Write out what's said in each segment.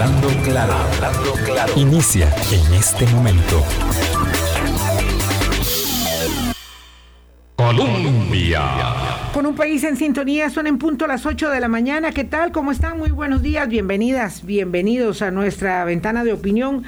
Hablando claro, claro. Inicia en este momento. Colombia. Con un país en sintonía, son en punto las 8 de la mañana. ¿Qué tal? ¿Cómo están? Muy buenos días, bienvenidas, bienvenidos a nuestra ventana de opinión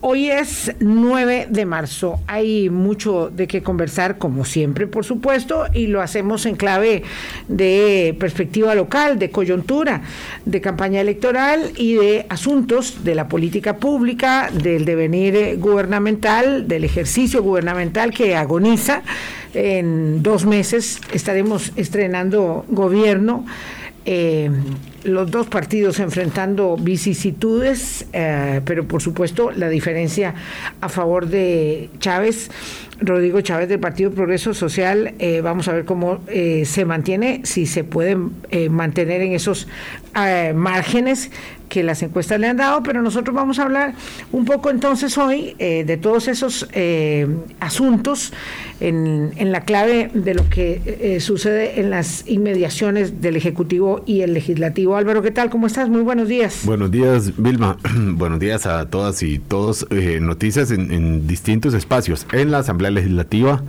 Hoy es 9 de marzo. Hay mucho de qué conversar, como siempre, por supuesto, y lo hacemos en clave de perspectiva local, de coyuntura, de campaña electoral y de asuntos de la política pública, del devenir gubernamental, del ejercicio gubernamental que agoniza. En dos meses estaremos estrenando gobierno. Eh, los dos partidos enfrentando vicisitudes, eh, pero por supuesto la diferencia a favor de Chávez, Rodrigo Chávez del Partido Progreso Social, eh, vamos a ver cómo eh, se mantiene, si se pueden mantener en esos márgenes que las encuestas le han dado, pero nosotros vamos a hablar un poco entonces hoy eh, de todos esos eh, asuntos en, en, la clave de lo que eh, sucede en las inmediaciones del Ejecutivo y el Legislativo. Álvaro, ¿qué tal? ¿Cómo estás? Muy buenos días. Buenos días, Vilma. buenos días a todas y todos. noticias en, en distintos espacios. En la Asamblea Legislativa.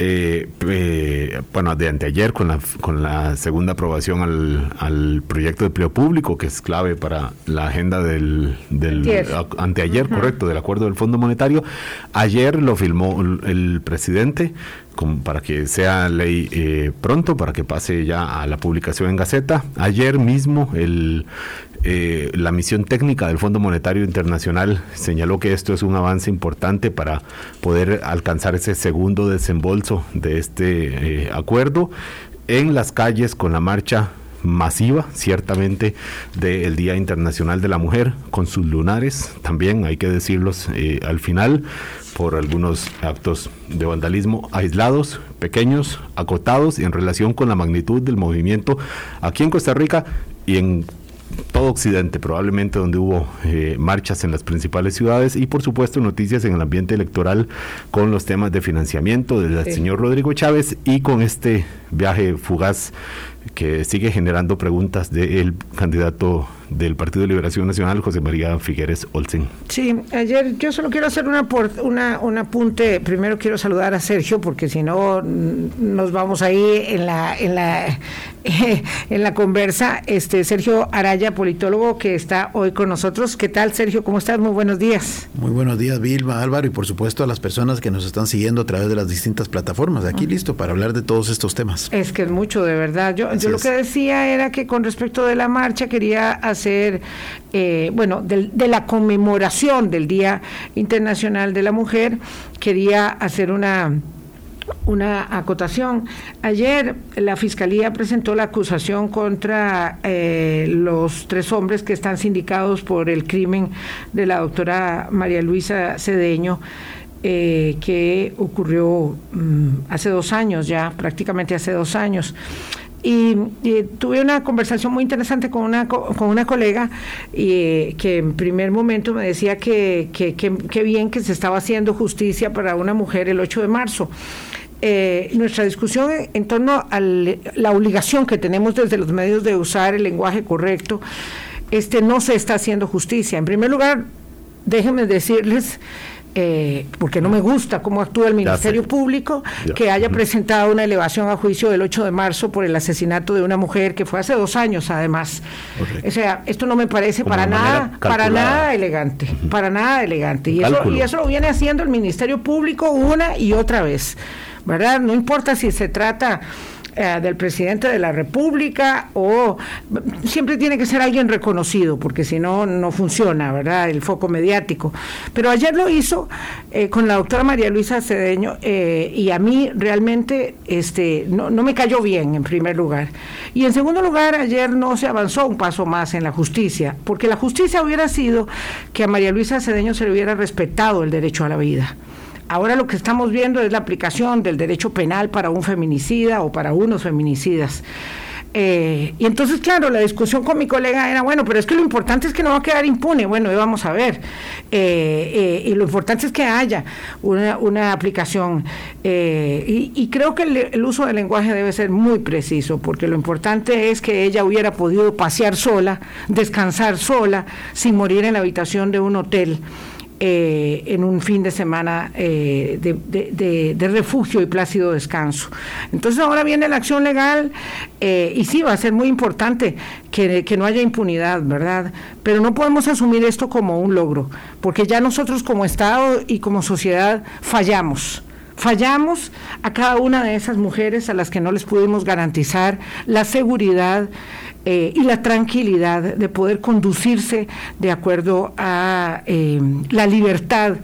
Eh, eh, bueno, de anteayer con la, con la segunda aprobación al, al, proyecto de empleo público, que es clave para la agenda del, del anteayer, correcto, del acuerdo del Fondo Monetario. Ayer lo firmó el presidente para que sea ley eh, pronto, para que pase ya a la publicación en Gaceta. Ayer mismo el, eh, la misión técnica del Fondo Monetario Internacional señaló que esto es un avance importante para poder alcanzar ese segundo desembolso de este eh, acuerdo en las calles con la marcha masiva, ciertamente, del Día Internacional de la Mujer, con sus lunares, también hay que decirlos al final, por algunos actos de vandalismo aislados, pequeños, acotados en relación con la magnitud del movimiento aquí en Costa Rica y en todo Occidente, probablemente donde hubo eh, marchas en las principales ciudades y por supuesto noticias en el ambiente electoral con los temas de financiamiento del señor Rodrigo Chávez y con este viaje fugaz que sigue generando preguntas del candidato del Partido de Liberación Nacional, José María Figueres Olsen. Sí, ayer yo solo quiero hacer una, una, un apunte. Primero quiero saludar a Sergio, porque si no nos vamos ahí en la, en la, en la conversa. Este Sergio Araya, politólogo, que está hoy con nosotros. ¿Qué tal, Sergio? ¿Cómo estás? Muy buenos días. Muy buenos días, Vilma, Álvaro, y por supuesto a las personas que nos están siguiendo a través de las distintas plataformas. Aquí listo para hablar de todos estos temas. Es que es mucho, de verdad. Yo, yo lo que decía era que con respecto de la marcha quería hacer, eh, bueno, de, la conmemoración del Día Internacional de la Mujer, quería hacer una una acotación. Ayer la Fiscalía presentó la acusación contra eh, los tres hombres que están sindicados por el crimen de la doctora María Luisa Cedeño. Eh, que ocurrió mm, hace dos años ya, prácticamente hace dos años. Y, tuve una conversación muy interesante con una, con una colega y, que en primer momento me decía que, que, bien que se estaba haciendo justicia para una mujer el 8 de marzo. Eh, nuestra discusión en torno a la obligación que tenemos desde los medios de usar el lenguaje correcto, este no se está haciendo justicia. En primer lugar, déjenme decirles eh, porque no me gusta cómo actúa el Ministerio Público, que haya presentado una elevación a juicio del 8 de marzo por el asesinato de una mujer que fue hace dos años, además. O sea, esto no me parece para nada, para nada elegante, para nada elegante. Y eso, y eso lo viene haciendo el Ministerio Público una y otra vez, ¿verdad? No importa si se trata eh, del presidente de la República o siempre tiene que ser alguien reconocido, porque si no, no funciona, ¿verdad? El foco mediático. Pero ayer lo hizo eh, con la doctora María Luisa Cedeño eh, y a mí realmente este, no, no me cayó bien, en primer lugar. Y en segundo lugar, ayer no se avanzó un paso más en la justicia, porque la justicia hubiera sido que a María Luisa Cedeño se le hubiera respetado el derecho a la vida. Ahora lo que estamos viendo es la aplicación del derecho penal para un feminicida o para unos feminicidas. Eh, y entonces, claro, la discusión con mi colega era, bueno, pero es que lo importante es que no va a quedar impune. Bueno, vamos a ver. Eh, y lo importante es que haya una, aplicación. Y, creo que el, uso del lenguaje debe ser muy preciso, porque lo importante es que ella hubiera podido pasear sola, descansar sola, sin morir en la habitación de un hotel. Eh, en un fin de semana eh, de, refugio y plácido descanso. Entonces ahora viene la acción legal eh, y sí, va a ser muy importante que, que, no haya impunidad, ¿verdad? Pero no podemos asumir esto como un logro, porque ya nosotros como Estado y como sociedad fallamos. Fallamos a cada una de esas mujeres a las que no les pudimos garantizar la seguridad eh, y la tranquilidad de poder conducirse de acuerdo a eh, la libertad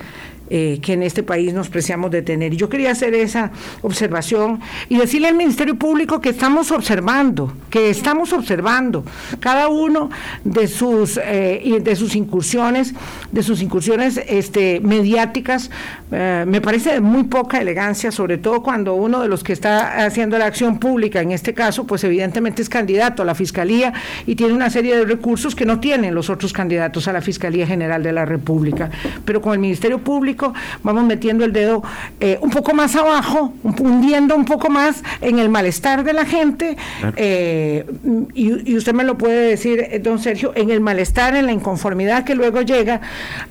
eh, que en este país nos preciamos de tener. Y yo quería hacer esa observación y decirle al Ministerio Público que estamos observando, que estamos observando cada uno de sus eh, de sus incursiones, de sus incursiones este, mediáticas, eh, me parece de muy poca elegancia, sobre todo cuando uno de los que está haciendo la acción pública, en este caso, pues evidentemente es candidato a la Fiscalía y tiene una serie de recursos que no tienen los otros candidatos a la Fiscalía General de la República. Pero con el Ministerio Público vamos metiendo el dedo eh, un poco más abajo, hundiendo un poco más en el malestar de la gente, eh, y, usted me lo puede decir, eh, don Sergio, en el malestar, en la inconformidad que luego llega,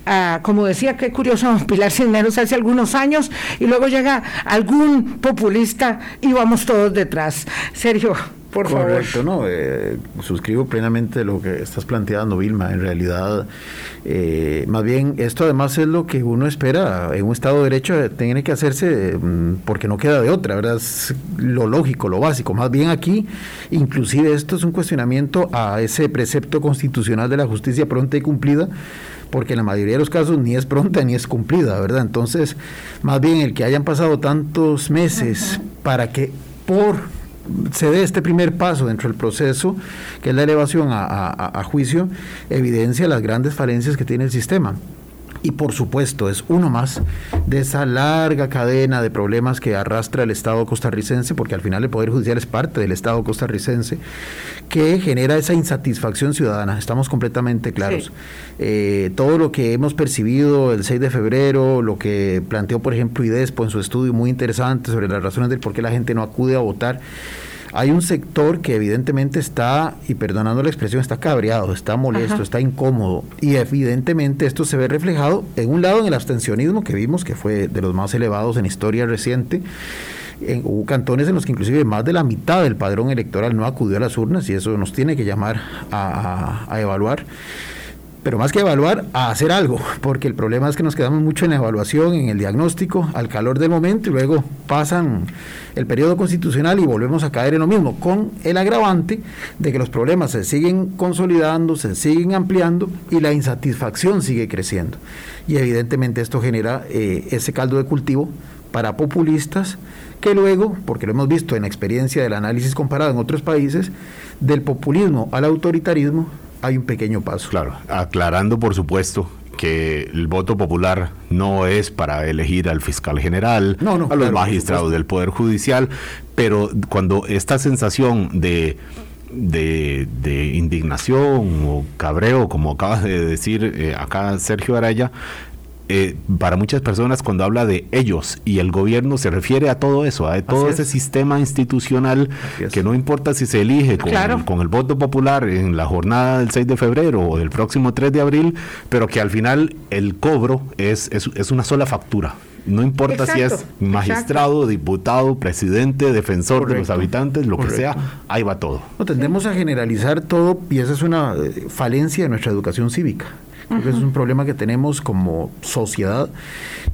a, como decía, qué curioso Pilar Cisneros hace algunos años, y luego llega algún populista y vamos todos detrás. Sergio. Por Correcto, no, eh, suscribo plenamente lo que estás planteando, Vilma. En realidad, eh, más bien, esto además es lo que uno espera en un Estado de Derecho, tiene que hacerse mm, porque no queda de otra, ¿verdad? Es lo lógico, lo básico. Más bien aquí, inclusive esto es un cuestionamiento a ese precepto constitucional de la justicia pronta y cumplida porque en la mayoría de los casos ni es pronta ni es cumplida, ¿verdad? Entonces, más bien el que hayan pasado tantos meses para que por se dé este primer paso dentro del proceso, que es la elevación a, juicio, evidencia las grandes falencias que tiene el sistema. Y por supuesto es uno más de esa larga cadena de problemas que arrastra el Estado costarricense, porque al final el Poder Judicial es parte del Estado costarricense, que genera esa insatisfacción ciudadana. Estamos completamente claros. Eh, todo lo que hemos percibido el 6 de febrero, lo que planteó, por ejemplo, IDESPO en su estudio muy interesante sobre las razones del por qué la gente no acude a votar hay un sector que evidentemente está, y perdonando la expresión, está cabreado, está molesto, está incómodo, y evidentemente esto se ve reflejado, en un lado, en el abstencionismo que vimos, que fue de los más elevados en historia reciente, en, hubo cantones en los que inclusive más de la mitad del padrón electoral no acudió a las urnas y eso nos tiene que llamar a, a evaluar pero más que evaluar, a hacer algo, porque el problema es que nos quedamos mucho en la evaluación, en el diagnóstico, al calor del momento, y luego pasan el periodo constitucional y volvemos a caer en lo mismo, con el agravante de que los problemas se siguen consolidando, se siguen ampliando y la insatisfacción sigue creciendo. Y evidentemente esto genera eh, ese caldo de cultivo para populistas que luego, porque lo hemos visto en la experiencia del análisis comparado en otros países, del populismo al autoritarismo, hay un pequeño paso. Claro, aclarando por supuesto que el voto popular no es para elegir al fiscal general, a los magistrados del Poder Judicial, pero cuando esta sensación de, de, indignación o cabreo, como acabas de decir eh, acá Sergio Araya, eh, para muchas personas cuando habla de ellos y el gobierno se refiere a todo eso, a todo ese sistema institucional que no importa si se elige con, el voto popular en la jornada del 6 de febrero o del próximo 3 de abril, pero que al final el cobro es, es, una sola factura. No importa si es magistrado, diputado, presidente, defensor de los habitantes, lo que sea, ahí va todo. No, tendemos a generalizar todo y esa es una eh, falencia de nuestra educación cívica es un problema que tenemos como sociedad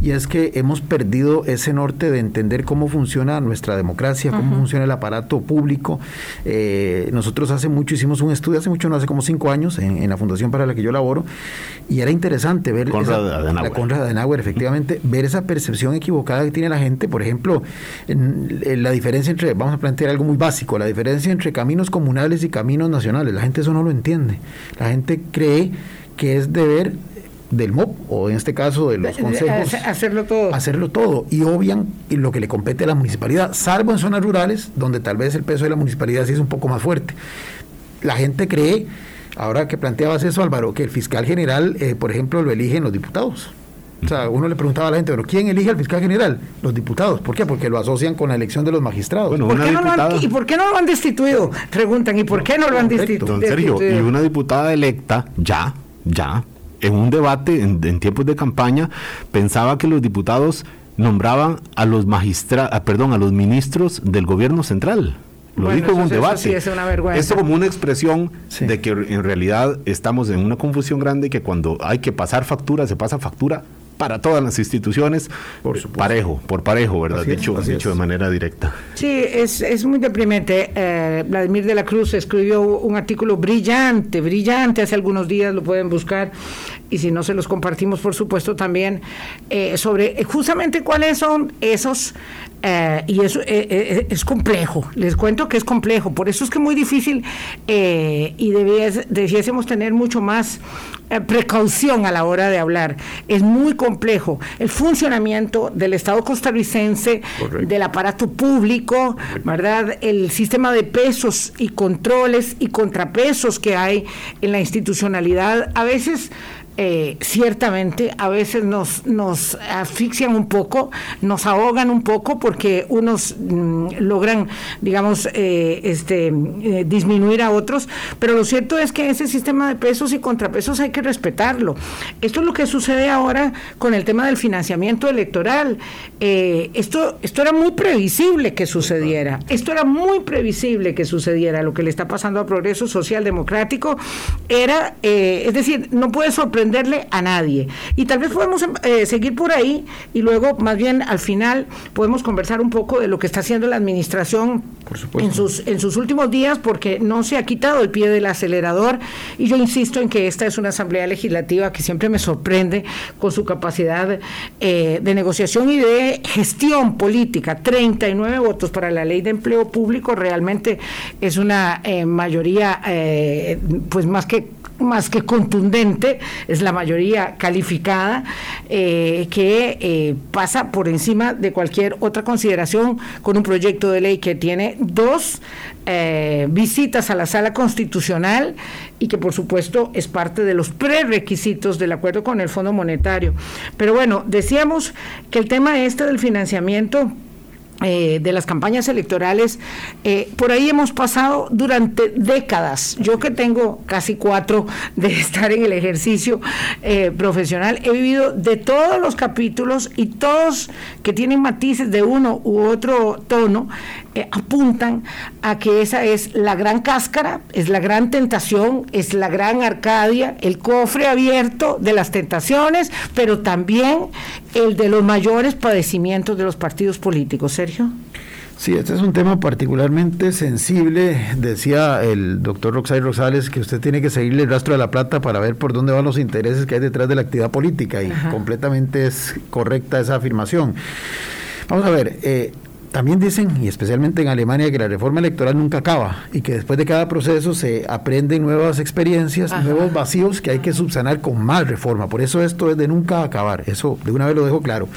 y es que hemos perdido ese norte de entender cómo funciona nuestra democracia, cómo funciona el aparato público. Eh, nosotros hace mucho hicimos un estudio, hace mucho, no hace como cinco años, en, la fundación para la que yo laboro, y era interesante ver la Conrad Adenauer, efectivamente, ver esa percepción equivocada que tiene la gente, por ejemplo, en, la diferencia entre, vamos a plantear algo muy básico, la diferencia entre caminos comunales y caminos nacionales. La gente eso no lo entiende. La gente cree que es deber del MOP o en este caso de los consejos. Hacerlo todo. Hacerlo todo y obvian lo que le compete a la municipalidad, salvo en zonas rurales donde tal vez el peso de la municipalidad sí es un poco más fuerte. La gente cree, ahora que planteabas eso Álvaro, que el fiscal general, eh, por ejemplo, lo eligen los diputados. O sea, uno le preguntaba a la gente, pero ¿quién elige al fiscal general? Los diputados. ¿Por qué? Porque lo asocian con la elección de los magistrados. ¿Y por qué no lo han destituido? Preguntan, ¿y por qué no lo han destituido? Don Sergio, y una diputada electa, ya, ya, en un debate en, tiempos de campaña, pensaba que los diputados nombraban a los magistrados, perdón, a los ministros del gobierno central. Lo dijo en un debate. Eso es una vergüenza. Esto como una expresión de que en realidad estamos en una confusión grande que cuando hay que pasar factura, se pasa factura para todas las instituciones, por parejo, por parejo, ¿verdad? dicho, dicho de manera directa. Sí, es, es muy deprimente. Eh, Vladimir de la Cruz escribió un artículo brillante, brillante, hace algunos días lo pueden buscar, y si no se los compartimos, por supuesto, también, eh, sobre justamente cuáles son esos eh, y eso es complejo, les cuento que es complejo, por eso es que es muy difícil y debiésemos tener mucho más precaución a la hora de hablar. Es muy complejo. El funcionamiento del Estado costarricense, del aparato público, ¿verdad? El sistema de pesos y controles y contrapesos que hay en la institucionalidad, a veces eh, ciertamente a veces nos, nos asfixian un poco, nos ahogan un poco porque unos mm, logran, digamos, eh, este, eh, disminuir a otros, pero lo cierto es que ese sistema de pesos y contrapesos hay que respetarlo. Esto es lo que sucede ahora con el tema del financiamiento electoral. esto, esto era muy previsible que sucediera, esto era muy previsible que sucediera, lo que le está pasando a Progreso Social Democrático era, es decir, no puede sorprender a nadie. Y tal vez podemos eh, seguir por ahí y luego, más bien al final, podemos conversar un poco de lo que está haciendo la administración en sus, en sus últimos días, porque no se ha quitado el pie del acelerador. Y yo insisto en que esta es una asamblea legislativa que siempre me sorprende con su capacidad eh, de negociación y de gestión política. 39 votos para la ley de empleo público realmente es una eh, mayoría, pues más que más que contundente, es la mayoría calificada, eh, que eh, pasa por encima de cualquier otra consideración con un proyecto de ley que tiene dos eh, visitas a la sala constitucional y que por supuesto es parte de los prerequisitos del acuerdo con el Fondo Monetario. Pero bueno, decíamos que el tema este del financiamiento eh, de las campañas electorales, eh, por ahí hemos pasado durante décadas. Yo que tengo casi cuatro de estar en el ejercicio eh, profesional, he vivido de todos los capítulos y todos que tienen matices de uno u otro tono, apuntan a que esa es la gran cáscara, es la gran tentación, es la gran Arcadia, el cofre abierto de las tentaciones, pero también el de los mayores padecimientos de los partidos políticos. Sergio. Sí, este es un tema particularmente sensible. Decía el doctor Roxay Rosales que usted tiene que seguirle el rastro de la plata para ver por dónde van los intereses que hay detrás de la actividad política y completamente es correcta esa afirmación. Vamos a ver, eh, también dicen, y especialmente en Alemania, que la reforma electoral nunca acaba y que después de cada proceso se aprenden nuevas experiencias, nuevos vacíos que hay que subsanar con más reforma. Por eso esto es de nunca acabar. Eso de una vez lo dejo claro.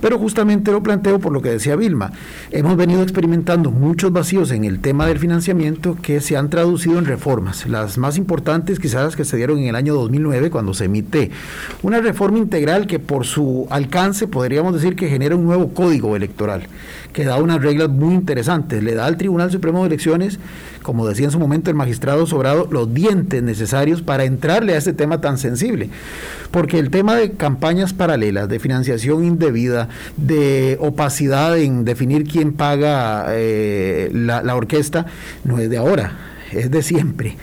Pero justamente lo planteo por lo que decía Vilma. Hemos venido experimentando muchos vacíos en el tema del financiamiento que se han traducido en reformas. Las más importantes quizás las que se dieron en el año 2009 cuando se emite una reforma integral que por su alcance podríamos decir que genera un nuevo código electoral que da unas reglas muy interesantes. Le da al Tribunal Supremo de Elecciones, como decía en su momento el magistrado Sobrado, los dientes necesarios para entrarle a este tema tan sensible. Porque el tema de campañas paralelas, de financiación indebida, de opacidad en definir quién paga eh, la, la orquesta, no es de ahora es de siempre.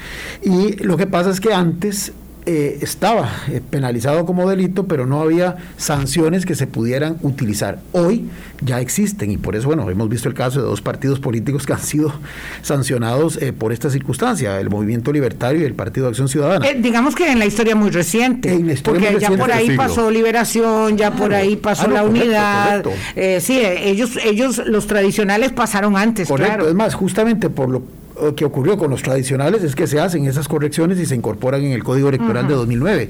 Y lo que pasa es que antes eh, estaba eh, penalizado como delito, pero no había sanciones que se pudieran utilizar. Hoy ya existen y por eso, bueno, hemos visto el caso de dos partidos políticos que han sido sancionados eh, por esta circunstancia, el Movimiento Libertario y el Partido de Acción Ciudadana. digamos que en la historia muy reciente, porque ya por ahí pasó Liberación, ya por ahí pasó la Unidad. sí, ellos, ellos, los tradicionales pasaron antes, correcto. Es más, justamente por lo que ocurrió con los tradicionales es que se hacen esas correcciones y se incorporan en el Código Electoral de 2009.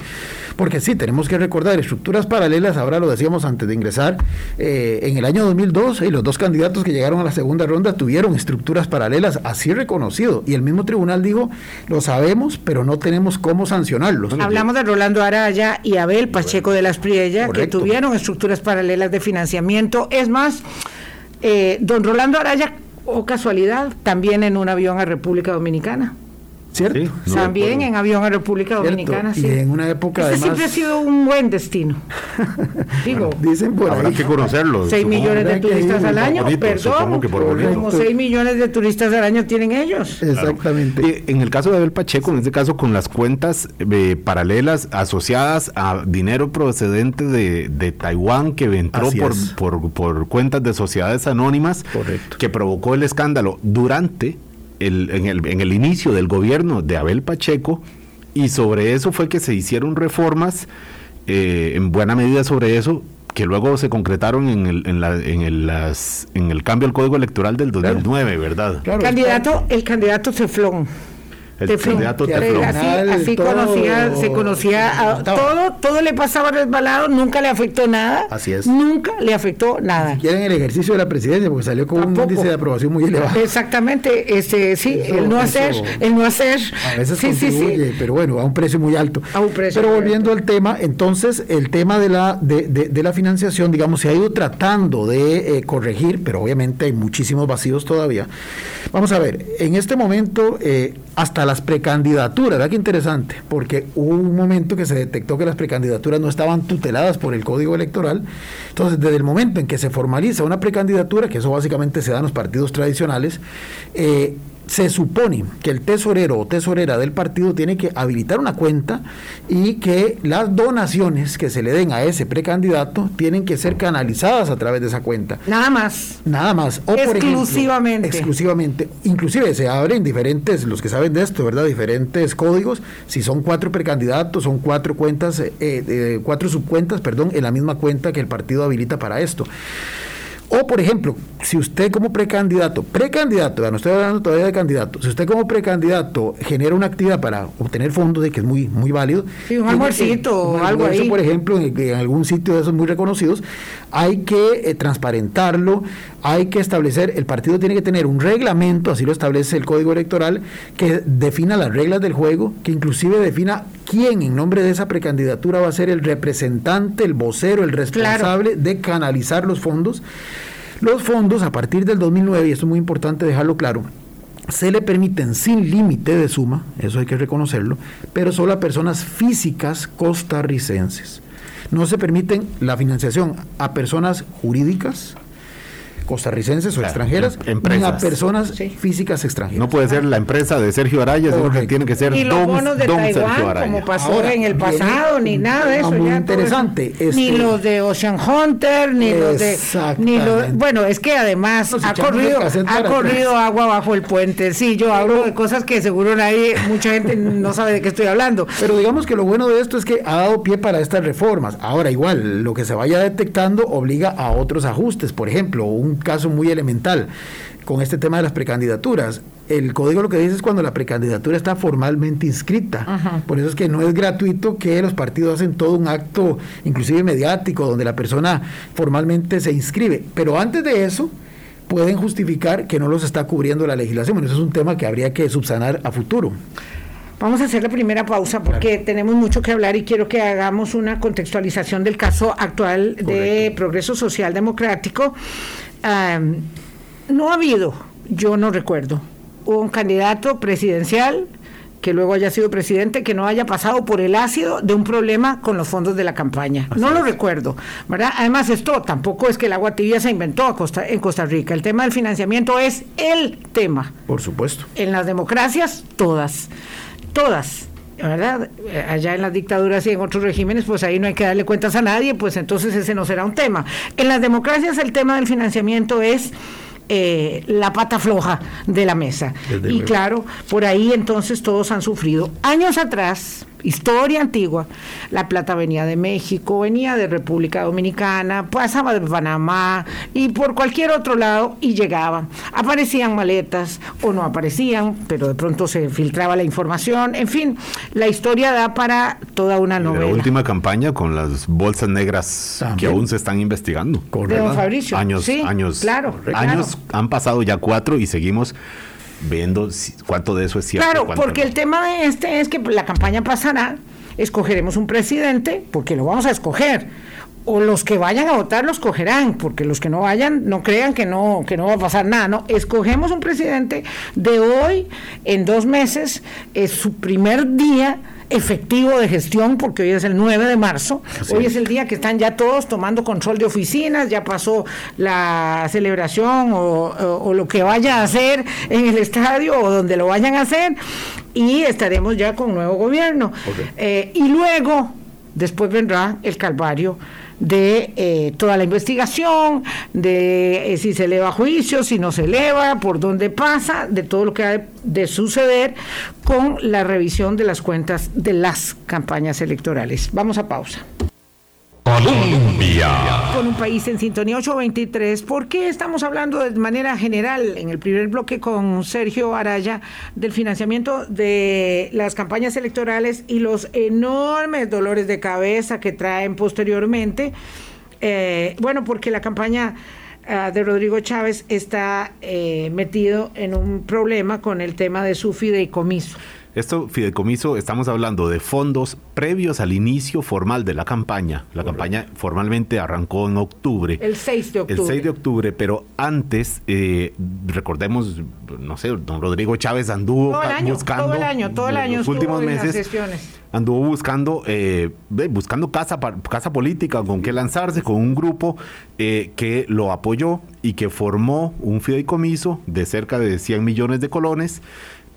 Porque sí, tenemos que recordar estructuras paralelas, ahora lo decíamos antes de ingresar, eh, en el año 2002 y los dos candidatos que llegaron a la segunda ronda tuvieron estructuras paralelas, así reconocido. Y el mismo tribunal dijo, lo sabemos, pero no tenemos cómo sancionarlos. Hablamos de Rolando Araya y Abel Pacheco de las Priella, que tuvieron estructuras paralelas de financiamiento. Es más, eh, don Rolando Araya o casualidad, también en un avión a República Dominicana. ¿Cierto? También en avión a República Dominicana, sí. Y en una época Ese siempre ha sido un buen destino. Digo, dicen por Habrá que conocerlo. 6 millones de turistas al año, perdón. como 6 millones de turistas al año tienen ellos. Exactamente. En el caso de Abel Pacheco, en este caso con las cuentas eh, paralelas asociadas a dinero procedente de, de Taiwán que entró por, por, por, cuentas de sociedades anónimas, Correcto. que provocó el escándalo durante en, el, en el inicio del gobierno de Abel Pacheco y sobre eso fue que se hicieron reformas, eh, en buena medida sobre eso, que luego se concretaron en el, en la, en el, las, en el cambio al Código Electoral del 2009, ¿verdad? Claro, candidato, el candidato Ceflón el candidato Así, conocía, se conocía todo, todo le pasaba resbalado, nunca le afectó nada. Así es. Nunca le afectó nada. Quieren el ejercicio de la presidencia porque salió con un índice de aprobación muy elevado. Exactamente, este, sí, el no hacer, el no hacer. A veces sí, sí, pero bueno, a un precio muy alto. A un precio pero volviendo al tema, entonces el tema de la de, de, la financiación, digamos, se ha ido tratando de eh, corregir, pero obviamente hay muchísimos vacíos todavía. Vamos a ver, en este momento eh, hasta las precandidaturas, ¿verdad qué interesante? Porque hubo un momento que se detectó que las precandidaturas no estaban tuteladas por el código electoral. Entonces, desde el momento en que se formaliza una precandidatura, que eso básicamente se da en los partidos tradicionales, eh, se supone que el tesorero o tesorera del partido tiene que habilitar una cuenta y que las donaciones que se le den a ese precandidato tienen que ser canalizadas a través de esa cuenta. Nada más. Nada más. O exclusivamente. exclusivamente. Inclusive se abren diferentes, los que saben de esto, ¿verdad? Diferentes códigos. Si son cuatro precandidatos, son cuatro cuentas, eh, eh, cuatro subcuentas, perdón, en la misma cuenta que el partido habilita para esto. O, por ejemplo, si usted como precandidato, precandidato, no estoy hablando todavía de candidato, si usted como precandidato genera una actividad para obtener fondos, de que es muy, muy válido. Sí, un almuercito o algo ahí. por ejemplo, en, algún sitio de esos muy reconocidos, hay que eh, transparentarlo, hay que establecer, el partido tiene que tener un reglamento, así lo establece el Código Electoral, que defina las reglas del juego, que inclusive defina quién en nombre de esa precandidatura va a ser el representante, el vocero, el responsable de canalizar los fondos. Los fondos, a partir del 2009, y esto es muy importante dejarlo claro, se le permiten sin límite de suma, eso hay que reconocerlo, pero solo a personas físicas costarricenses. No se permiten la financiación a personas jurídicas, costarricenses o extranjeras, empresas. a personas físicas extranjeras. No puede ser la empresa de Sergio Araya, sino que tiene que ser ni los bonos de Taiwán, como pasó en el pasado, ni nada de eso. Muy interesante. Ni este, los de Ocean Hunter, ni los de... Ni los, bueno, es que además ha corrido, ha corrido agua bajo el puente. Sí, yo hablo de cosas que seguro nadie, mucha gente no sabe de qué estoy hablando. Pero digamos que lo bueno de esto es que ha dado pie para estas reformas. Ahora, igual, lo que se vaya detectando obliga a otros ajustes. Por ejemplo, un caso muy elemental con este tema de las precandidaturas. El código lo que dice es cuando la precandidatura está formalmente inscrita. Por eso es que no es gratuito que los partidos hacen todo un acto, inclusive mediático, donde la persona formalmente se inscribe. Pero antes de eso, pueden justificar que no los está cubriendo la legislación. Bueno, eso es un tema que habría que subsanar a futuro. Vamos a hacer la primera pausa porque tenemos mucho que hablar y quiero que hagamos una contextualización del caso actual de Progreso Social Democrático no ha habido, yo no recuerdo, un candidato presidencial que luego haya sido presidente, que no haya pasado por el ácido de un problema con los fondos de la campaña. no lo recuerdo, ¿verdad? Además, esto tampoco es que el agua tibia se inventó en Costa Rica. El tema del financiamiento es el tema. Por supuesto. En las democracias, todas, todas. ¿Verdad? Allá en las dictaduras y en otros regímenes, pues ahí no hay que darle cuentas a nadie, pues entonces ese no será un tema. En las democracias el tema del financiamiento es eh, la pata floja de la mesa. y claro, por ahí entonces todos han sufrido. Años atrás, historia antigua, la plata venía de México, venía de República Dominicana, pasaba de Panamá y por cualquier otro lado y llegaba. Aparecían maletas o no aparecían, pero de pronto se filtraba la información. En fin, la historia da para toda una novela. La última campaña con las bolsas negras que aún se están investigando. De don Fabricio. Años, años, claro, años han pasado ya cuatro y seguimos viendo cuánto de eso es cierto. Claro, porque el tema de este es que la campaña pasará, escogeremos un presidente, porque lo vamos a escoger. O los que vayan a votar los cogerán, porque los que no vayan no crean que no, que no va a pasar nada. No, escogemos un presidente de hoy en dos meses, es su primer día efectivo de gestión, porque hoy es el 9 de marzo, hoy es el día que están ya todos tomando control de oficinas, ya pasó la celebración o, lo que vaya a hacer en el estadio o donde lo vayan a hacer, y estaremos ya con nuevo gobierno. Eh, y luego, después vendrá el calvario de eh, toda la investigación, de eh, si se eleva juicio, si no se eleva, por dónde pasa, de todo lo que ha de suceder con la revisión de las cuentas de las campañas electorales. Vamos a pausa. Colombia. Con un país en sintonía 823. ¿Por qué estamos hablando de manera general en el primer bloque con Sergio Araya del financiamiento de las campañas electorales y los enormes dolores de cabeza que traen posteriormente? Eh, bueno, porque la campaña ah, de Rodrigo Chávez está eh, metido en un problema con el tema de su fideicomiso. Esto, fideicomiso, estamos hablando de fondos previos al inicio formal de la campaña. La campaña formalmente arrancó en octubre. El 6 de octubre. El 6 de octubre, pero antes, eh, recordemos, no sé, don Rodrigo Chávez anduvo buscando. Todo el año, todo el año. Los últimos meses. Anduvo buscando, eh, buscando casa, casa política con que lanzarse, con un grupo eh, que lo apoyó y que formó un fideicomiso de cerca de 100 millones de colones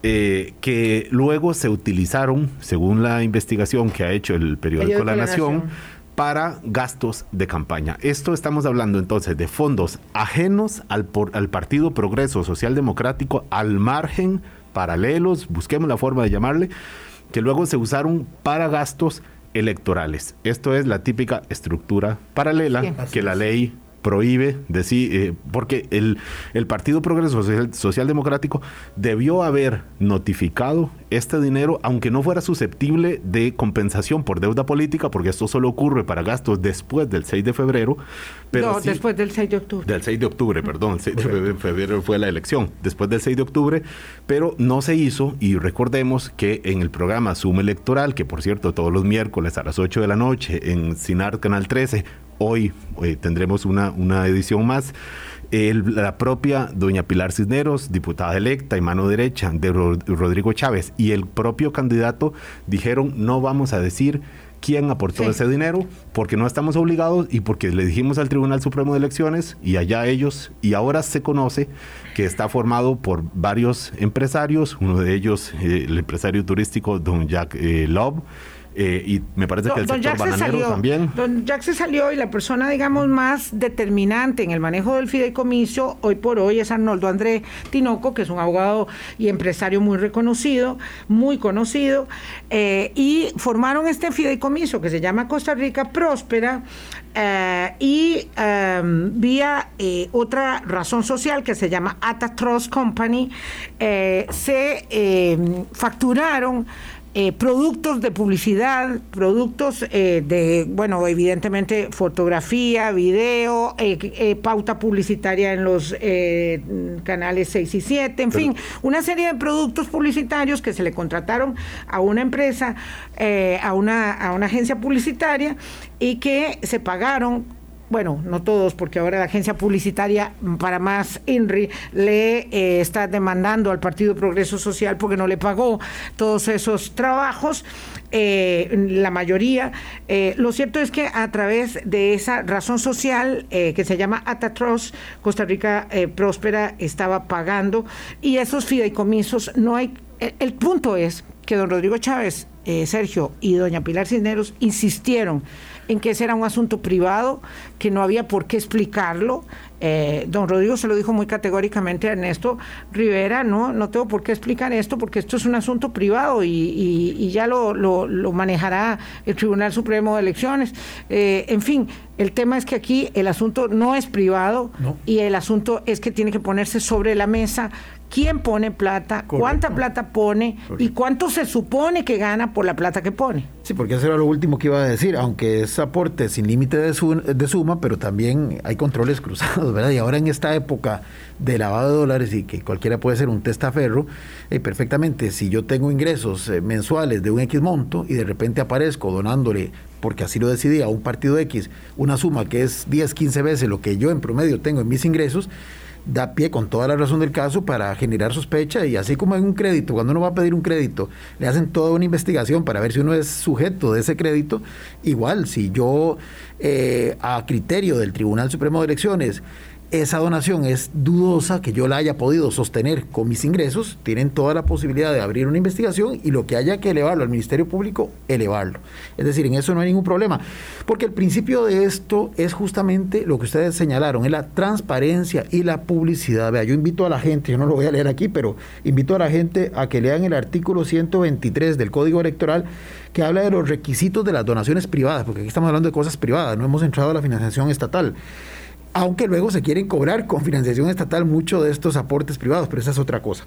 eh, que luego se utilizaron, según la investigación que ha hecho el periódico, La, Nación, para gastos de campaña. Esto estamos hablando entonces de fondos ajenos al, al Partido Progreso Social Democrático, al margen, paralelos, busquemos la forma de llamarle, que luego se usaron para gastos electorales. Esto es la típica estructura paralela que la ley prohíbe decir, eh, porque el, el, Partido Progreso Social, Democrático debió haber notificado este dinero, aunque no fuera susceptible de compensación por deuda política, porque esto solo ocurre para gastos después del 6 de febrero. Pero no, después del 6 de octubre. Del 6 de octubre, perdón, el 6 de febrero fue la elección, después del 6 de octubre, pero no se hizo y recordemos que en el programa Suma Electoral, que por cierto todos los miércoles a las 8 de la noche en Sinar Canal 13, Hoy eh, tendremos una, una edición más. la propia doña Pilar Cisneros, diputada electa y mano derecha de Rodrigo Chávez, y el propio candidato dijeron no vamos a decir quién aportó ese dinero, porque no estamos obligados y porque le dijimos al Tribunal Supremo de Elecciones y allá ellos, y ahora se conoce que está formado por varios empresarios, uno de ellos eh, el empresario turístico don Jack eh, Love, eh, y me parece que el sector bananero también. Don Jack se salió y la persona, digamos, más determinante en el manejo del fideicomiso hoy por hoy es Arnoldo André Tinoco, que es un abogado y empresario muy reconocido, muy conocido, eh, y formaron este fideicomiso que se llama Costa Rica Próspera eh, y em, vía otra razón social que se llama Ata Trust Company, se em, facturaron eh, productos de publicidad, productos eh, de, bueno, evidentemente fotografía, video, eh, pauta publicitaria en los canales 6 y 7, en fin, una serie de productos publicitarios que se le contrataron a una empresa, a, una, a una agencia publicitaria y que se pagaron bueno, no todos, porque ahora la agencia publicitaria para más INRI le eh, está demandando al Partido Progreso Social porque no le pagó todos esos trabajos, eh, la mayoría. Eh, lo cierto es que a través de esa razón social que se llama Atatros, Costa Rica Próspera estaba pagando y esos fideicomisos no hay... el punto es que don Rodrigo Chávez eh, Sergio y doña Pilar Cisneros insistieron en que ese era un asunto privado, que no había por qué explicarlo. Eh, don Rodrigo se lo dijo muy categóricamente a Ernesto Rivera, no, no tengo por qué explicar esto porque esto es un asunto privado y, ya lo, lo, manejará el Tribunal Supremo de Elecciones. Eh, en fin, el tema es que aquí el asunto no es privado y el asunto es que tiene que ponerse sobre la mesa quién pone plata, cuánta plata pone y cuánto se supone que gana por la plata que pone. Sí, porque eso era lo último que iba a decir, aunque es aporte sin límite de, de, suma, pero también hay controles cruzados, ¿verdad? Y ahora en esta época de lavado de dólares y que cualquiera puede ser un testaferro, eh, perfectamente, si yo tengo ingresos eh, mensuales de un X monto y de repente aparezco donándole porque así lo decidí a un partido X, una suma que es 10, 15 veces lo que yo en promedio tengo en mis ingresos, da pie con toda la razón del caso para generar sospecha y así como en un crédito, cuando uno va a pedir un crédito, le hacen toda una investigación para ver si uno es sujeto de ese crédito, igual si yo eh, a criterio del Tribunal Supremo de Elecciones esa donación es dudosa que yo la haya podido sostener con mis ingresos, tienen toda la posibilidad de abrir una investigación y lo que haya que elevarlo al Ministerio Público, elevarlo. Es decir, en eso no hay ningún problema, porque el principio de esto es justamente lo que ustedes señalaron, es la transparencia y la publicidad. Vea, yo invito a la gente, yo no lo voy a leer aquí, pero invito a la gente a que lean el artículo 123 del Código Electoral que habla de los requisitos de las donaciones privadas, porque aquí estamos hablando de cosas privadas, no hemos entrado a la financiación estatal aunque luego se quieren cobrar con financiación estatal mucho de estos aportes privados, pero esa es otra cosa.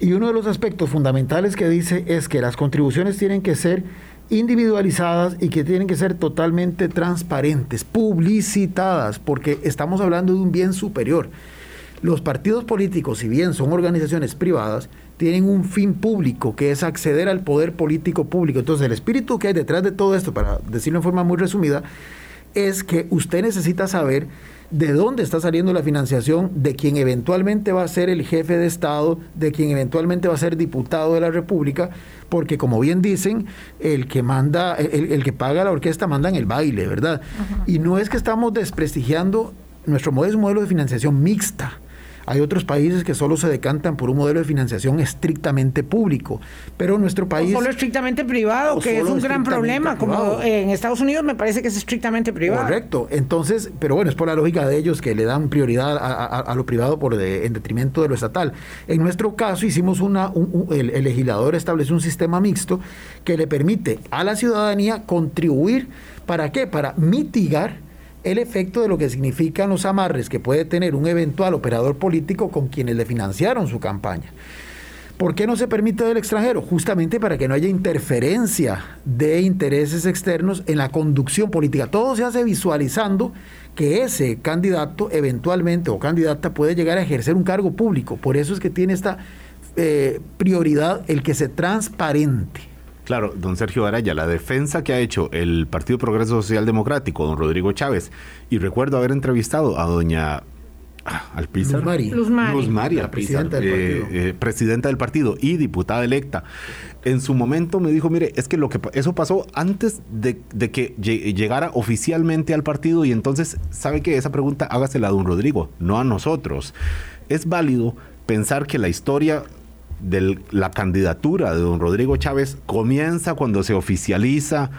Y uno de los aspectos fundamentales que dice es que las contribuciones tienen que ser individualizadas y que tienen que ser totalmente transparentes, publicitadas, porque estamos hablando de un bien superior. Los partidos políticos, si bien son organizaciones privadas, tienen un fin público, que es acceder al poder político público. Entonces, el espíritu que hay detrás de todo esto, para decirlo en forma muy resumida, es que usted necesita saber de dónde está saliendo la financiación de quien eventualmente va a ser el jefe de Estado, de quien eventualmente va a ser diputado de la República, porque como bien dicen, el que manda, el, que paga la orquesta manda en el baile, ¿verdad? Y no es que estamos desprestigiando, nuestro modelo es un modelo de financiación mixta hay otros países que solo se decantan por un modelo de financiación estrictamente público, pero nuestro país... O solo estrictamente privado, que es un gran problema, como en Estados Unidos me parece que es estrictamente privado. Correcto, entonces, pero bueno, es por la lógica de ellos que le dan prioridad a, lo privado por en detrimento de lo estatal. En nuestro caso hicimos una, el, el legislador estableció un sistema mixto que le permite a la ciudadanía contribuir, ¿para qué? Para mitigar el efecto de lo que significan los amarres que puede tener un eventual operador político con quienes le financiaron su campaña. ¿Por qué no se permite del extranjero? Justamente para que no haya interferencia de intereses externos en la conducción política. Todo se hace visualizando que ese candidato eventualmente o candidata puede llegar a ejercer un cargo público. Por eso es que tiene esta eh, prioridad el que se transparente. Claro, don Sergio Araya, la defensa que ha hecho el Partido Progreso Social Democrático, don Rodrigo Chávez, y recuerdo haber entrevistado a doña ah, Alpizar, Luz Mari, Luz presidenta, del partido. Eh, eh, presidenta del partido y diputada electa. En su momento me dijo, mire, es que lo que eso pasó antes de, que llegara oficialmente al partido y entonces, ¿sabe que esa pregunta hágasela a don Rodrigo, no a nosotros? Es válido pensar que la historia de la candidatura de don Rodrigo Chávez comienza cuando se oficializa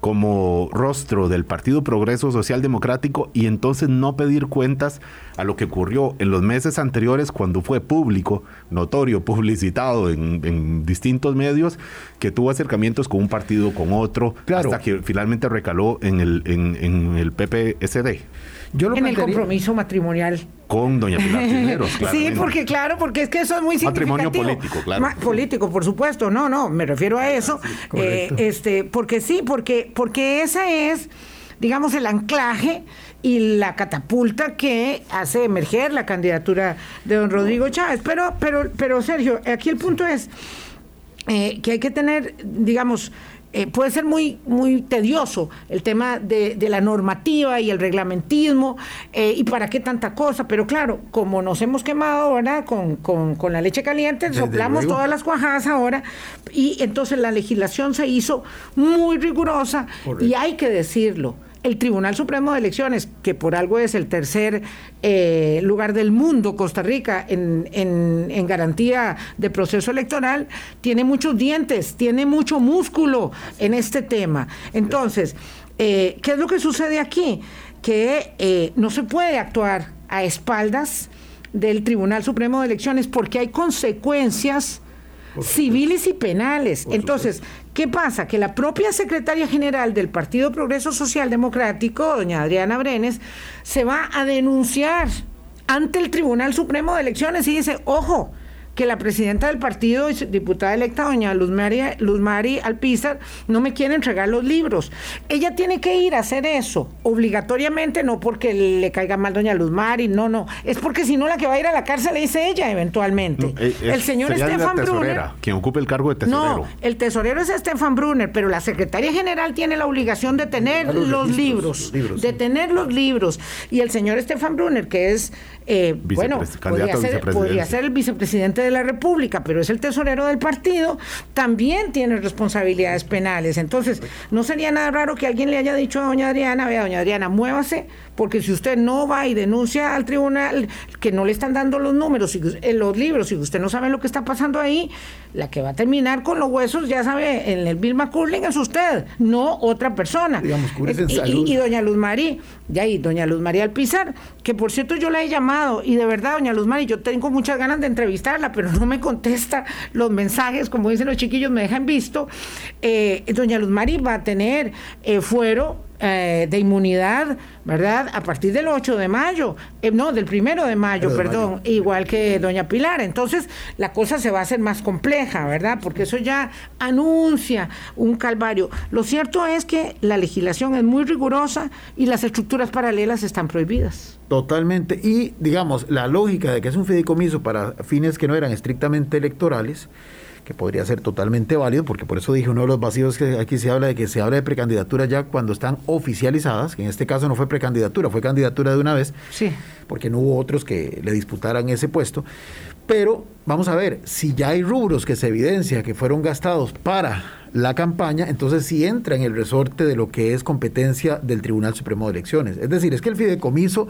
como rostro del Partido Progreso Social Democrático y entonces no pedir cuentas a lo que ocurrió en los meses anteriores cuando fue público, notorio, publicitado en, distintos medios, que tuvo acercamientos con un partido, con otro, hasta que finalmente recaló en el, en, en el PPSD en el compromiso matrimonial. Con doña Pilar Cisneros, Sí, porque claro, porque es que eso es muy significativo. Matrimonio político, claro. político, por supuesto. No, no, me refiero a eso. Eh, este, porque sí, porque, porque esa es, digamos, el anclaje y la catapulta que hace emerger la candidatura de don Rodrigo Chávez. Pero, pero, pero Sergio, aquí el punto es eh, que hay que tener, digamos, eh, puede ser muy, muy tedioso el tema de, la normativa y el reglamentismo eh, y para qué tanta cosa, pero claro, como nos hemos quemado ahora con, con, la leche caliente, soplamos todas las cuajadas ahora y entonces la legislación se hizo muy rigurosa y hay que decirlo el Tribunal Supremo de Elecciones, que por algo es el tercer eh, lugar del mundo, Costa Rica, en, en, garantía de proceso electoral, tiene muchos dientes, tiene mucho músculo en este tema. Entonces, eh, ¿qué es lo que sucede aquí? Que eh, no se puede actuar a espaldas del Tribunal Supremo de Elecciones porque hay consecuencias civiles y penales. Entonces, ¿qué pasa? Que la propia secretaria general del Partido Progreso Social Democrático, doña Adriana Brenes, se va a denunciar ante el Tribunal Supremo de Elecciones y dice, ojo, que la presidenta del partido, diputada electa, doña Luz Mari, Luz Mari Alpizar, no me quiere entregar los libros. Ella tiene que ir a hacer eso, obligatoriamente, no porque le caiga mal doña Luz Mari, no, no, es porque si no la que va a ir a la cárcel es ella eventualmente. Eh, el señor Estefan Brunner. Quien ocupe el cargo de tesorero. No, el tesorero es Estefan Brunner, pero la secretaria general tiene la obligación de tener los, libros, de tener los libros. Y el señor Estefan Brunner, que es, eh, bueno, podría ser, podría ser el vicepresidente de de la República, pero es el tesorero del partido, también tiene responsabilidades penales. Entonces, no sería nada raro que alguien le haya dicho a doña Adriana, vea, doña Adriana, muévase, porque si usted no va y denuncia al tribunal que no le están dando los números, y, en eh, los libros, y usted no sabe lo que está pasando ahí, la que va a terminar con los huesos, ya sabe, en el Vilma Curling es usted, no otra persona. Digamos, y, y, doña Luz María, ya ahí, doña Luz María Alpizar, que por cierto yo la he llamado, y de verdad, doña Luz María, yo tengo muchas ganas de entrevistarla, pero no me contesta los mensajes, como dicen los chiquillos, me dejan visto. Eh, doña Luz Mari va a tener eh, fuero eh, de inmunidad, ¿verdad? A partir del 8 de mayo, eh, no, del primero de mayo, perdón, igual que doña Pilar. Entonces, la cosa se va a hacer más compleja, ¿verdad? Porque eso ya anuncia un calvario. Lo cierto es que la legislación es muy rigurosa y las estructuras paralelas están prohibidas. Totalmente. Y, digamos, la lógica de que es un fideicomiso para fines que no eran estrictamente electorales, que podría ser totalmente válido, porque por eso dije uno de los vacíos que aquí se habla de que se habla de precandidaturas ya cuando están oficializadas, que en este caso no fue precandidatura, fue candidatura de una vez, sí. porque no hubo otros que le disputaran ese puesto. Pero vamos a ver, si ya hay rubros que se evidencia que fueron gastados para la campaña, entonces sí entra en el resorte de lo que es competencia del Tribunal Supremo de Elecciones. Es decir, es que el fideicomiso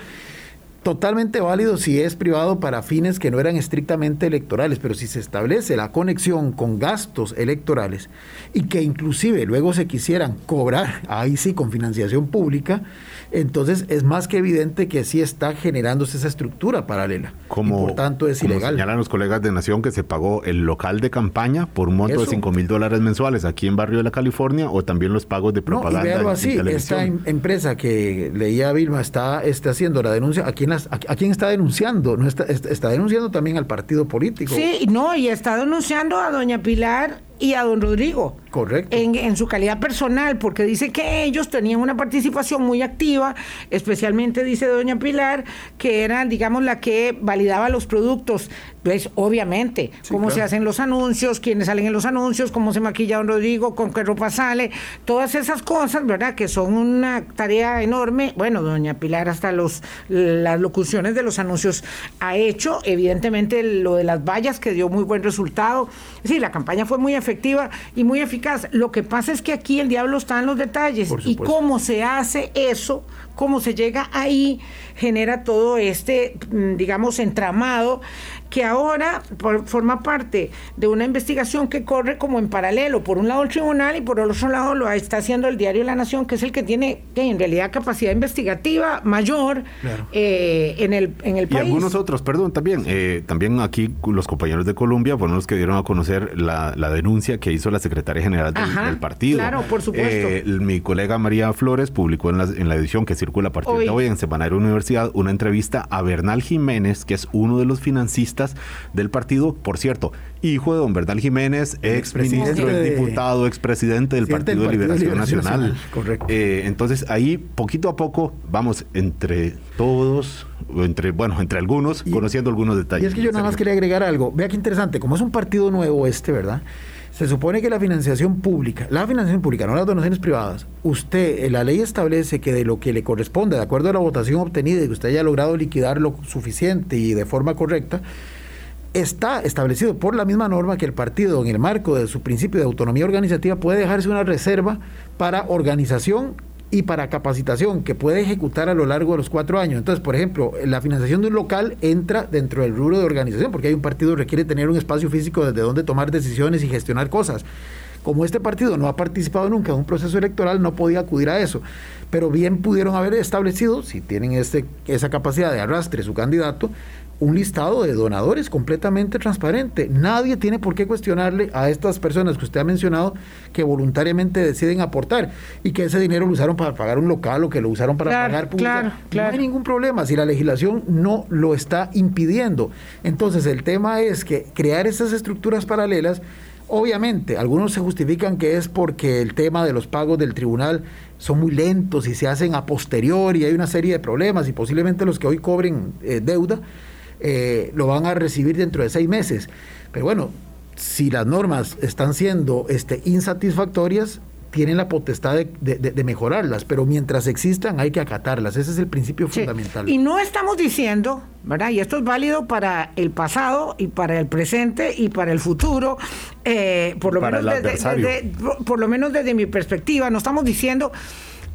totalmente válido si es privado para fines que no eran estrictamente electorales, pero si se establece la conexión con gastos electorales y que inclusive luego se quisieran cobrar, ahí sí, con financiación pública, entonces es más que evidente que sí está generándose esa estructura paralela. Como, por tanto es como ilegal. Señalan los colegas de Nación que se pagó el local de campaña por un monto de 5 mil dólares mensuales aquí en Barrio de la California o también los pagos de propaganda. No, y así, esta em, empresa que leía Vilma está, está haciendo la denuncia, ¿a quién, a, quién está denunciando? No está, está denunciando también al partido político. Sí, no, y está denunciando a doña Pilar y a don Rodrigo. Correcto. En, su calidad personal, porque dice que ellos tenían una participación muy activa, especialmente dice doña Pilar, que era, digamos, la que validaba los productos. Pues, obviamente, cómo se hacen los anuncios, quiénes salen en los anuncios, cómo se maquilla don Rodrigo, con qué ropa sale, todas esas cosas, ¿verdad? Que son una tarea enorme. Bueno, doña Pilar hasta los las locuciones de los anuncios ha hecho, evidentemente lo de las vallas que dio muy buen resultado. Sí, la campaña fue muy efectiva y muy eficaz. Lo que pasa es que aquí el diablo está en los detalles y cómo se hace eso, cómo se llega ahí, genera todo este, mm, digamos, entramado que ahora forma parte de una investigación que corre como en paralelo, por un lado el tribunal y por el otro lado lo está haciendo el diario La Nación, que es el que tiene en realidad capacidad investigativa mayor eh, en, el, en el país. Y algunos otros, perdón, también. Eh, también aquí los compañeros de Colombia fueron los que dieron a conocer la, denuncia que hizo la secretaria general del, partido. Claro, por supuesto. Eh, mi colega María Flores publicó en la, en la edición que circula a partir de hoy en Semanario Universidad una entrevista a Bernal Jiménez, que es uno de los financistas del partido. Por cierto, hijo de don Bernal Jiménez, ex ministro, ex diputado, ex presidente del Partido, de Liberación, Nacional. Correcto. Eh, entonces ahí poquito a poco vamos entre todos, entre bueno, entre algunos, conociendo algunos detalles. Y es que yo nada más quería agregar algo. Vea qué interesante, como es un partido nuevo este, ¿verdad? Se supone que la financiación pública, la financiación pública, no las donaciones privadas, usted, eh, la ley establece que de lo que le corresponde, de acuerdo a la votación obtenida y que usted haya logrado liquidar lo suficiente y de forma correcta, está establecido por la misma norma que el partido, en el marco de su principio de autonomía organizativa, puede dejarse una reserva para organización y para capacitación que puede ejecutar a lo largo de los cuatro años. Entonces, por ejemplo, la financiación de un local entra dentro del rubro de organización, porque hay un partido que requiere tener un espacio físico desde donde tomar decisiones y gestionar cosas. Como este partido no ha participado nunca en un proceso electoral, no podía acudir a eso. Pero bien pudieron haber establecido, si tienen este, esa capacidad de arrastre su candidato, un listado de donadores completamente transparente. Nadie tiene por qué cuestionarle a estas personas que usted ha mencionado que voluntariamente deciden aportar y que ese dinero lo usaron para pagar un local o que lo usaron para pagar publicidad. No hay ningún problema si la legislación no lo está impidiendo. Entonces el tema es que crear esas estructuras paralelas Obviamente, algunos se justifican que es porque el tema de los pagos del tribunal son muy lentos y se hacen a posteriori y hay una serie de problemas y posiblemente los que hoy cobren eh, deuda eh, lo van a recibir dentro de seis meses. Pero bueno, si las normas están siendo este, insatisfactorias, tienen la potestad de, mejorarlas, pero mientras existan hay que acatarlas. Ese es el principio fundamental. Y no estamos diciendo, ¿verdad? Y esto es válido para el pasado y para el presente y para el futuro, eh, por, lo menos por lo menos desde mi perspectiva, no estamos diciendo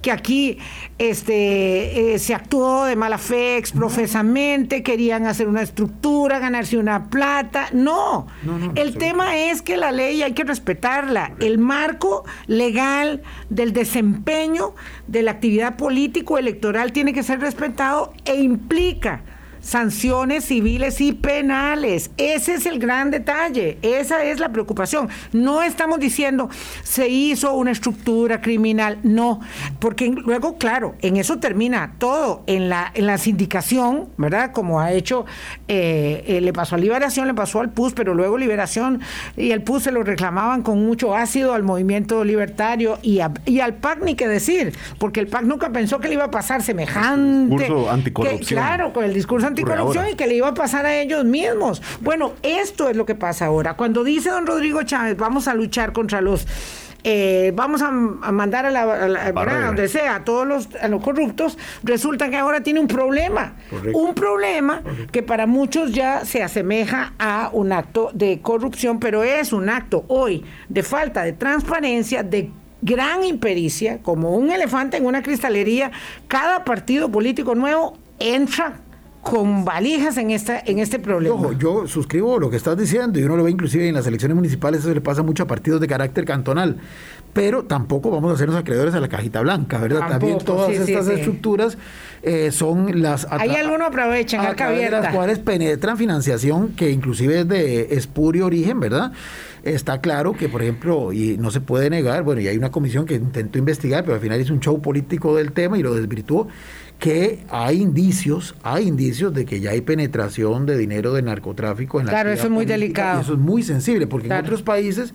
que aquí este, eh, se actuó de mala fe, exprofesamente, querían hacer una estructura, ganarse una plata. No, el tema es que la ley hay que respetarla. El marco legal del desempeño de la actividad político-electoral tiene que ser respetado e implica sanciones civiles y penales. Ese es el gran detalle, esa es la preocupación. No estamos diciendo se hizo una estructura criminal, no, porque luego, claro, en eso termina todo, en la, en la sindicación, ¿verdad? Como ha hecho, eh, eh, le pasó a Liberación, le pasó al PUS, pero luego Liberación y el PUS se lo reclamaban con mucho ácido al movimiento libertario y, y al PAC ni que decir, porque el PAC nunca pensó que le iba a pasar semejante. Discurso anticorrupción. claro, con el discurso anticorrupción y que le iba a pasar a ellos mismos. Bueno, esto es lo que pasa ahora. Cuando dice don Rodrigo Chávez, vamos a luchar contra los eh, vamos a, mandar a la, donde sea a todos los, a los corruptos, resulta que ahora tiene un problema. Un problema que para muchos ya se asemeja a un acto de corrupción, pero es un acto hoy de falta de transparencia, de gran impericia, como un elefante en una cristalería. Cada partido político nuevo entra con valijas en esta en este problema. yo suscribo lo que estás diciendo y uno lo ve inclusive en las elecciones municipales, eso le pasa mucho a partidos de carácter cantonal, pero tampoco vamos a hacernos acreedores a la cajita blanca, ¿verdad? También todas estas estructuras eh, son las... Hay algunos aprovechan, a de las cuales penetran financiación que inclusive es de espurio origen, ¿verdad? Está claro que, por ejemplo, y no se puede negar, bueno, y hay una comisión que intentó investigar, pero al final hizo un show político del tema y lo desvirtuó, que hay indicios, hay indicios de que ya hay penetración de dinero de narcotráfico en la Claro, eso es muy delicado. eso es muy sensible, porque en otros países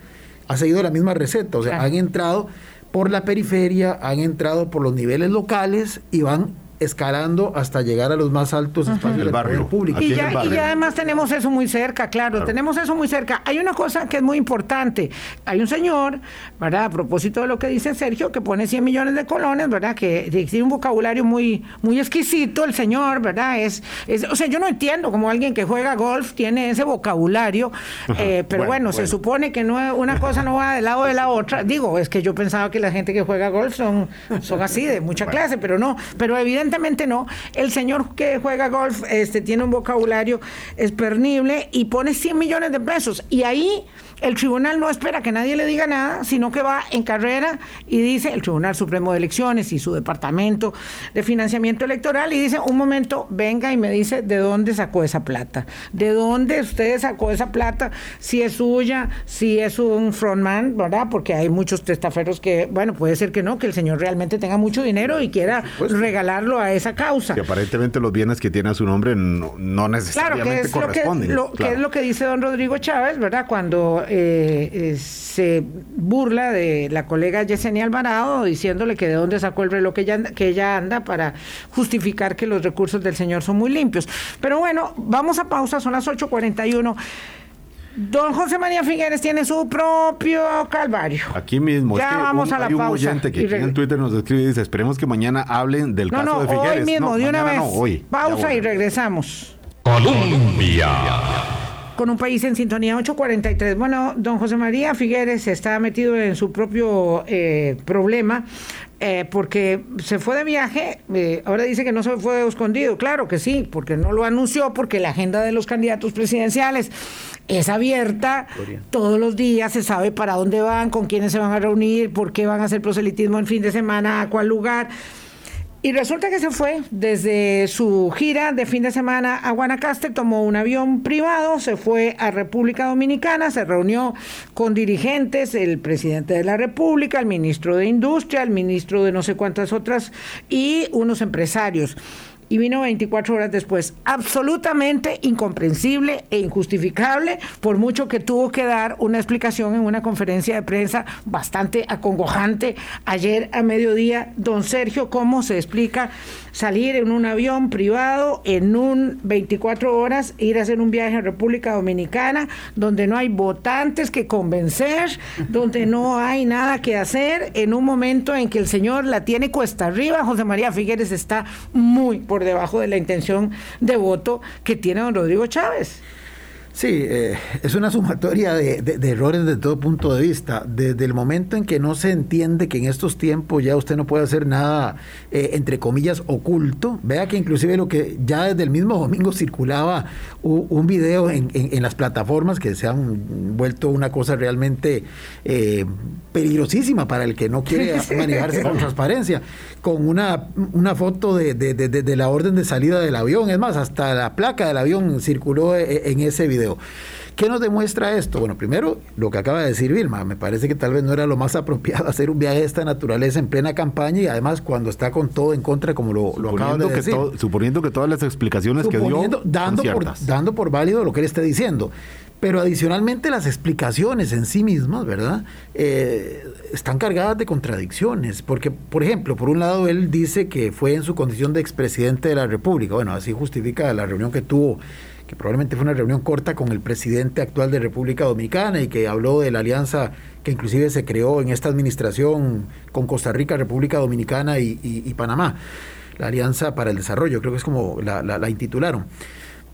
ha seguido la misma receta, o sea, han entrado por la periferia, han entrado por los niveles locales y van escalando hasta llegar a los más altos espacios del barrio público. Y ya, y además tenemos eso muy cerca, claro, tenemos eso muy cerca. Hay una cosa que es muy importante. Hay un señor, ¿verdad? A propósito de lo que dice Sergio, que pone 100 millones de colones, ¿verdad? Que tiene un vocabulario muy, muy exquisito, el señor, ¿verdad? Es, o sea, yo no entiendo cómo alguien que juega golf tiene ese vocabulario, eh, pero bueno, se supone que no una cosa no va del lado de la otra. Digo, es que yo pensaba que la gente que juega golf son, son así, de mucha clase, pero no, pero evidentemente evidentemente no. El señor que juega golf este, tiene un vocabulario espernible y pone 100 millones de pesos. Y ahí el tribunal no espera que nadie le diga nada, sino que va en carrera y dice el Tribunal Supremo de Elecciones y su departamento de financiamiento electoral y dice, un momento, venga y me dice de dónde sacó esa plata, de dónde usted sacó esa plata, si es suya, si es un frontman, ¿verdad? Porque hay muchos testaferros que, bueno, puede ser que no, que el señor realmente tenga mucho dinero y quiera regalarlo a esa causa. Y aparentemente los bienes que tiene a su nombre no, necesariamente corresponden. Lo que, es lo que dice don Rodrigo Chávez, ¿verdad? Cuando eh, eh, se burla de la colega Yesenia Alvarado diciéndole que de dónde sacó el reloj que ella, que ella anda para justificar que los recursos del señor son muy limpios. Pero bueno, vamos a pausa, son las 8.41. Don José María Figueres tiene su propio calvario. Aquí mismo. Ya vamos a la pausa. un oyente que en Twitter nos escribe y dice, esperemos que mañana hablen del caso de Figueres. hoy mismo, de una vez. hoy. Pausa y regresamos. Colombia con un país en sintonía 843. Bueno, don José María Figueres está metido en su propio eh, problema eh, porque se fue de viaje, eh, ahora dice que no se fue escondido, claro que sí, porque no lo anunció, porque la agenda de los candidatos presidenciales es abierta, todos los días se sabe para dónde van, con quiénes se van a reunir, por qué van a hacer proselitismo en fin de semana, a cuál lugar. Y resulta que se fue desde su gira de fin de semana a Guanacaste, tomó un avión privado, se fue a República Dominicana, se reunió con dirigentes, el presidente de la República, el ministro de Industria, el ministro de no sé cuántas otras y unos empresarios y vino 24 horas después. Absolutamente incomprensible e injustificable, por mucho que tuvo que dar una explicación en una conferencia de prensa bastante acongojante ayer a mediodía. Don Sergio, ¿cómo se explica salir en un avión privado en un 24 horas, ir a hacer un viaje a República Dominicana, donde no hay votantes que convencer, donde no hay nada que hacer, en un momento en que el señor la tiene cuesta arriba, José María Figueres está muy por debajo de la intención de voto que tiene don Rodrigo Chávez. Sí, eh, es una sumatoria de, errores de todo punto de vista. Desde el momento en que no se entiende que en estos tiempos ya usted no puede hacer nada, eh, entre comillas, oculto. Vea que inclusive lo que ya desde el mismo domingo circulaba un, video en, las plataformas que se han vuelto una cosa realmente eh, peligrosísima para el que no quiere manejarse con transparencia, con una, una foto de, de la orden de salida del avión. Es más, hasta la placa del avión circuló en ese video. ¿Qué nos demuestra esto? Bueno, primero, lo que acaba de decir Vilma, me parece que tal vez no era lo más apropiado hacer un viaje de esta naturaleza en plena campaña y además cuando está con todo en contra, como lo, lo de decir. suponiendo que todas las explicaciones que dio dando por, dando por válido lo que él está diciendo. Pero adicionalmente las explicaciones en sí mismas, ¿verdad? Eh, están cargadas de contradicciones. Porque, por ejemplo, por un lado él dice que fue en su condición de expresidente de la República. Bueno, así justifica la reunión que tuvo que probablemente fue una reunión corta con el presidente actual de República Dominicana y que habló de la alianza que inclusive se creó en esta administración con Costa Rica, República Dominicana y, Panamá, la Alianza para el Desarrollo, creo que es como la, intitularon.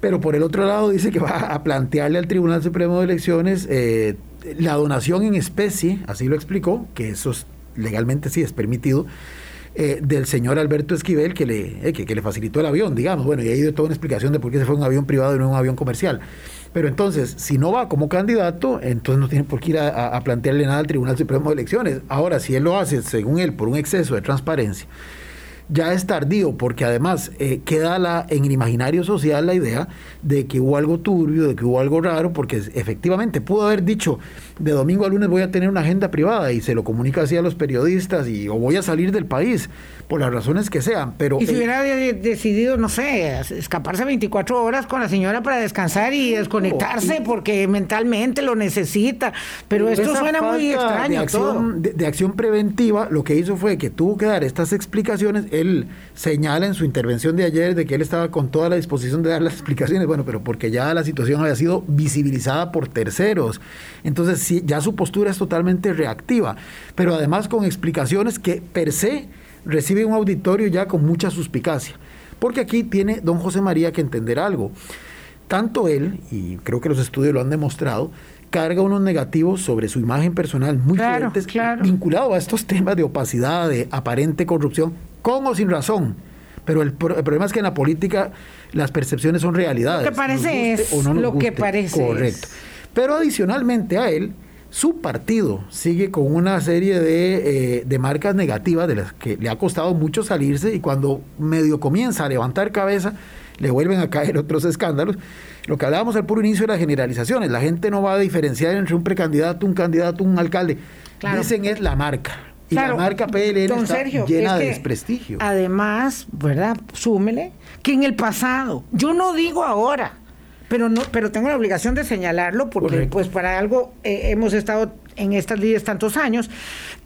Pero por el otro lado dice que va a plantearle al Tribunal Supremo de Elecciones eh, la donación en especie, así lo explicó, que eso legalmente sí es permitido, eh, del señor Alberto Esquivel que le, eh, que, le facilitó el avión, digamos. Bueno, y ahí dio toda una explicación de por qué se fue un avión privado y no un avión comercial. Pero entonces, si no va como candidato, entonces no tiene por qué ir a plantearle nada al Tribunal Supremo de Elecciones. Ahora, si él lo hace, según él, por un exceso de transparencia, ya es tardío, porque además eh, queda la, en el imaginario social la idea de que hubo algo turbio, de que hubo algo raro, porque efectivamente pudo haber dicho de domingo a lunes voy a tener una agenda privada y se lo comunica así a los periodistas y o voy a salir del país, por las razones que sean. Pero y si hubiera decidido, no sé, escaparse 24 horas con la señora para descansar y desconectarse porque mentalmente lo necesita, pero esto suena muy extraño. De acción, de acción preventiva, lo que hizo fue que tuvo que dar estas explicaciones él señala en su intervención de ayer de que él estaba con toda la disposición de dar las explicaciones, bueno, pero porque ya la situación había sido visibilizada por terceros. Entonces, sí, ya su postura es totalmente reactiva, pero además con explicaciones que per se recibe un auditorio ya con mucha suspicacia. Porque aquí tiene don José María que entender algo. Tanto él, y creo que los estudios lo han demostrado, carga unos negativos sobre su imagen personal muy fuertes, vinculado a estos temas de opacidad, de aparente corrupción, con o sin razón. Pero el, problema es que en la política las percepciones son realidades. Lo que parece es o no lo que parece. Correcto. Pero adicionalmente a él, su partido sigue con una serie de, eh, de, marcas negativas de las que le ha costado mucho salirse y cuando medio comienza a levantar cabeza, le vuelven a caer otros escándalos. Lo que hablábamos al puro inicio de las generalizaciones, la gente no va a diferenciar entre un precandidato, un candidato, un alcalde. Dicen es la marca. Y la marca PLN está llena de desprestigio. Además, ¿verdad? Súmele que en el pasado, yo no digo ahora, pero no, pero tengo la obligación de señalarlo porque pues para algo eh, hemos estado en estas líderes tantos años.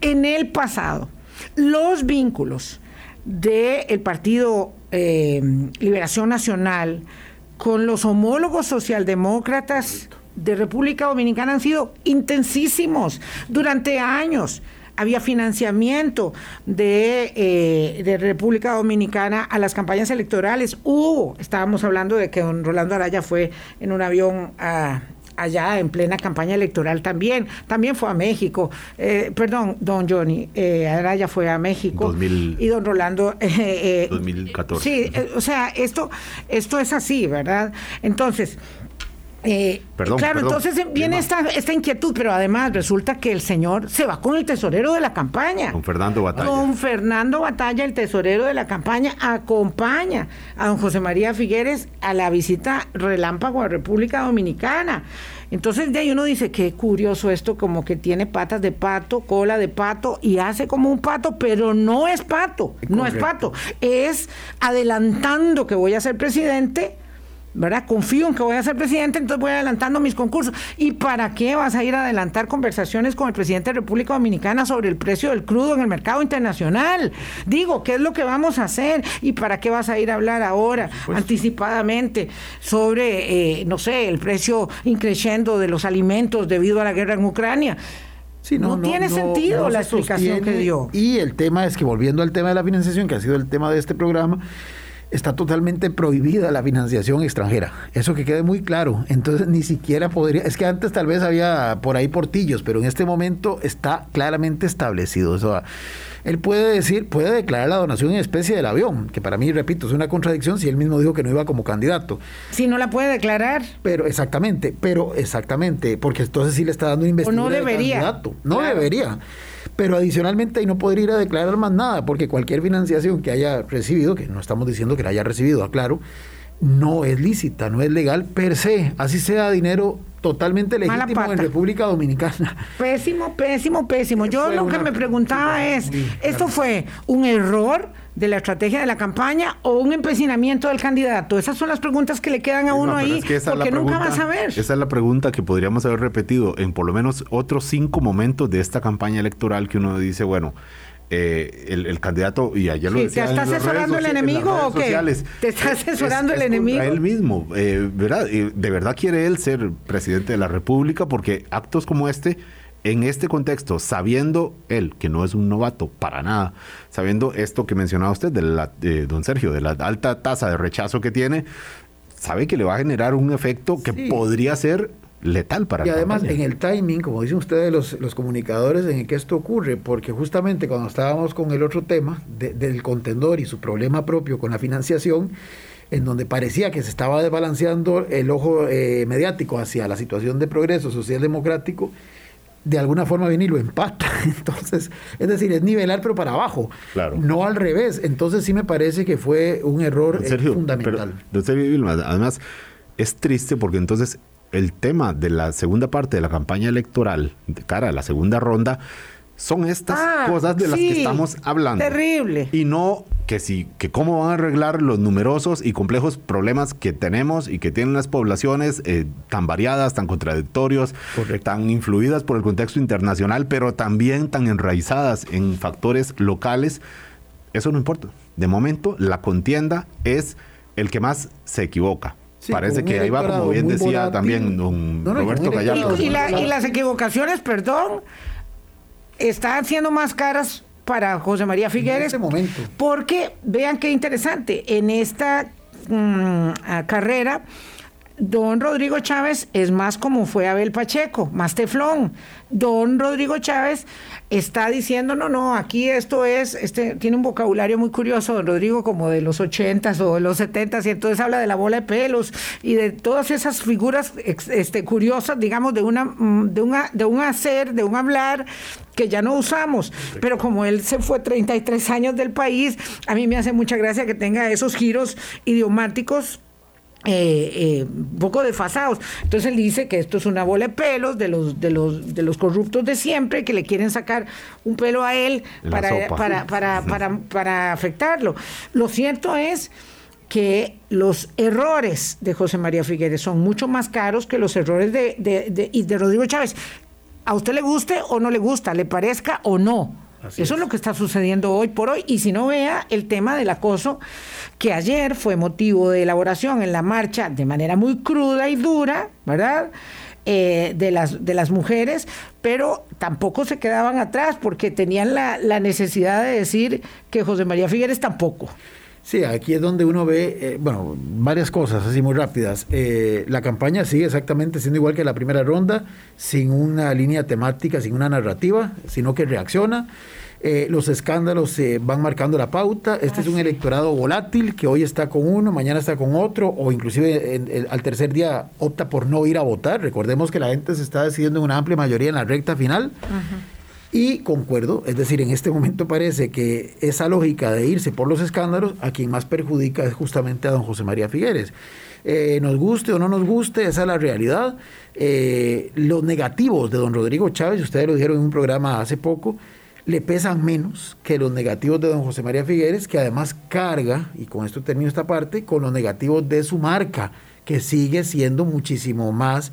En el pasado, los vínculos del Partido eh, Liberación Nacional con los homólogos socialdemócratas de República Dominicana han sido intensísimos durante años había financiamiento de, eh, de, República Dominicana a las campañas electorales. Hubo, estábamos hablando de que don Rolando Araya fue en un avión a, allá en plena campaña electoral también, también fue a México, eh, perdón, don Johnny, eh, Araya fue a México y don Rolando... Eh, 2014. Sí, o sea, esto, esto es así, ¿verdad? Entonces... Eh, claro, entonces viene esta, esta inquietud, pero además resulta que el señor se va con el tesorero de la campaña. Con Fernando Batalla. Con Fernando Batalla, el tesorero de la campaña, acompaña a don José María Figueres a la visita relámpago a República Dominicana. Entonces de ahí uno dice, qué curioso esto, como que tiene patas de pato, cola de pato y hace como un pato, pero no es pato, no es pato, es adelantando que voy a ser presidente ¿verdad? Confío en que voy a ser presidente, entonces voy adelantando mis concursos. ¿Y para qué vas a ir a adelantar conversaciones con el presidente de República Dominicana sobre el precio del crudo en el mercado internacional? Digo, ¿qué es lo que vamos a hacer? ¿Y para qué vas a ir a hablar ahora, anticipadamente, sobre, eh, no sé, el precio increciendo de los alimentos debido a la guerra en Ucrania? no, tiene sentido la explicación que dio. Y el tema es que, volviendo al tema de la financiación, que ha sido el tema de este programa, está totalmente prohibida la financiación extranjera. Eso que quede muy claro. Entonces ni siquiera podría, es que antes tal vez había por ahí portillos, pero en este momento está claramente establecido. O él puede decir, puede declarar la donación en especie del avión, que para mí, repito, es una contradicción si él mismo dijo que no iba como candidato. Si no la puede declarar. Pero exactamente, pero exactamente, porque entonces sí le está dando investigación. no debería. no debería pero adicionalmente ahí no podría ir a declarar más nada, porque cualquier financiación que haya recibido, que no estamos diciendo que la haya recibido, aclaro, no es lícita, no es legal per se, así sea dinero totalmente legítimo en República Dominicana. Pésimo, pésimo, pésimo. Yo lo que me preguntaba es, ¿esto fue un error de la estrategia de la campaña o un empecinamiento del candidato? Esas son las preguntas que le quedan a uno ahí, porque nunca va a saber. Esa es la pregunta que podríamos haber repetido en por lo menos otros cinco momentos de esta campaña electoral que uno dice, bueno, eh, el, candidato, y ayer lo decía. ¿Te está asesorando el enemigo o qué? ¿Te está asesorando el enemigo? Él mismo, eh, ¿verdad? ¿De verdad quiere él ser presidente de la República? Porque actos como este, en este contexto, sabiendo él que no es un novato para nada, sabiendo esto que mencionaba usted, de la, don Sergio, de la alta tasa de rechazo que tiene, sabe que le va a generar un efecto que podría ser letal para Y además en el timing, como dicen ustedes los, los, comunicadores, en el que esto ocurre, porque justamente cuando estábamos con el otro tema del contendor y su problema propio con la financiación, en donde parecía que se estaba desbalanceando el ojo eh, mediático hacia la situación de progreso social democrático, de alguna forma viene y lo empata. Entonces, es decir, es nivelar pero para abajo, claro. no al revés. Entonces sí me parece que fue un error eh, fundamental. además, es triste porque entonces el tema de la segunda parte de la campaña electoral, de cara a la segunda ronda, son estas ah, cosas de las que estamos hablando. Terrible. Y no que si, que cómo van a arreglar los numerosos y complejos problemas que tenemos y que tienen las poblaciones eh, tan variadas, tan contradictorios, tan influidas por el contexto internacional, pero también tan enraizadas en factores locales. Eso no importa. De momento, la contienda es el que más se equivoca. Parece que ahí va, como bien decía también don Roberto Gallardo. Y, las equivocaciones, perdón, están siendo más caras para José María Figueres. En este momento. Porque, vean qué interesante, en esta mm, carrera Don Rodrigo Chávez es más como fue Abel Pacheco, más teflón. Don Rodrigo Chávez está diciendo, no, no, aquí esto es, este tiene un vocabulario muy curioso, don Rodrigo, como de los ochentas o de los setentas, y entonces habla de la bola de pelos y de todas esas figuras este, curiosas, digamos, de una, mm, de una, de un hacer, de un hablar que ya no usamos. Pero como él se fue 33 años del país, a mí me hace mucha gracia que tenga esos giros idiomáticos eh, eh, poco desfasados. Entonces él dice que esto es una bola de pelos de los, de los, de los corruptos de siempre, que le quieren sacar un pelo a él para, para, para, para, para afectarlo. Lo cierto es que los errores de José María Figueres son mucho más caros que los errores de, de, de Rodrigo Chávez. A usted le guste o no le gusta, le parezca o no eso es. lo que está sucediendo hoy por hoy. Y si no vea el tema del acoso, que ayer fue motivo de elaboración en la marcha de manera muy cruda y dura, ¿verdad? Eh, de, las, de las mujeres, pero tampoco se quedaban atrás porque tenían la, la necesidad de decir que José María Figueres tampoco. Sí, aquí es donde uno ve, eh, bueno, varias cosas así muy rápidas. Eh, la campaña sigue exactamente siendo igual que la primera ronda, sin una línea temática, sin una narrativa, sino que reacciona. Eh, los escándalos se van marcando la pauta. Este es un electorado volátil que hoy está con uno, mañana está con otro, o inclusive al tercer día opta por no ir a votar. Recordemos que la gente se está decidiendo en una amplia mayoría en la recta final. Y concuerdo, es decir, en este momento parece que esa lógica de irse por los escándalos, a quien más perjudica es justamente a don José María Figueres. Eh, nos guste o no nos guste, esa es la realidad. Eh, los negativos de don Rodrigo Chávez, ustedes lo dijeron en un programa hace poco, le pesan menos que los negativos de don José María Figueres, que además carga, y con esto termino esta parte, con los negativos de su marca, que sigue siendo muchísimo más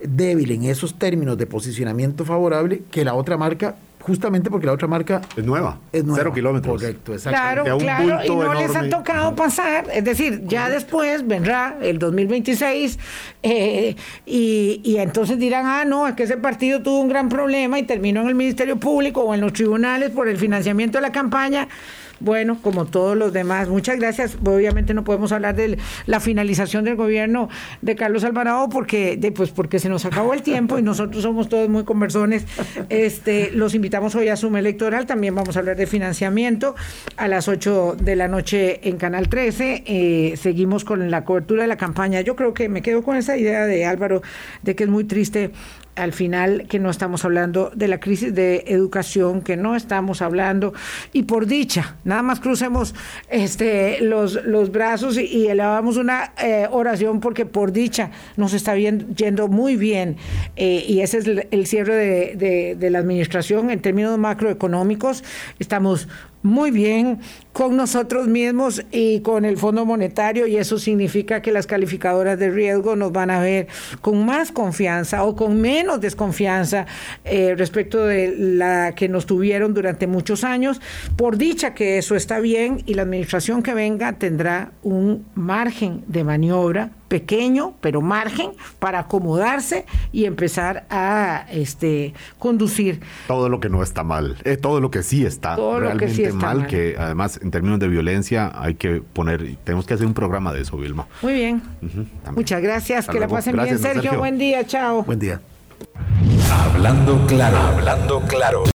débil en esos términos de posicionamiento favorable que la otra marca justamente porque la otra marca es nueva, es nueva. cero kilómetros. Correcto, exacto. Claro, claro, y no les ha tocado pasar, es decir, ya después vendrá el 2026 eh, y, y, entonces dirán, ah, no, es que ese partido tuvo un gran problema y terminó en el Ministerio Público o en los tribunales por el financiamiento de la campaña. Bueno, como todos los demás, muchas gracias. Obviamente no podemos hablar de la finalización del gobierno de Carlos Alvarado porque, pues porque se nos acabó el tiempo y nosotros somos todos muy conversones. Este, los invitamos hoy a Suma Electoral. También vamos a hablar de financiamiento a las 8 de la noche en Canal 13. Eh, seguimos con la cobertura de la campaña. Yo creo que me quedo con esa idea de Álvaro de que es muy triste al final que no estamos hablando de la crisis de educación, que no estamos hablando, y por dicha, nada más crucemos este, los, los brazos y, elevamos una eh, oración porque por dicha nos está bien, yendo muy bien, eh, y ese es el, cierre de, de la administración en términos macroeconómicos, estamos muy bien con nosotros mismos y con el Fondo Monetario y eso significa que las calificadoras de riesgo nos van a ver con más confianza o con menos desconfianza eh, respecto de la que nos tuvieron durante muchos años. Por dicha que eso está bien y la administración que venga tendrá un margen de maniobra pequeño, pero margen para acomodarse y empezar a este conducir. Todo lo que no está mal, eh, todo lo que sí está realmente mal, que además en términos de violencia hay que poner, tenemos que hacer un programa de eso, Vilma. Muy bien. Muchas gracias, que la pasen bien, Sergio. Buen día, chao. Buen día. Hablando claro, hablando claro.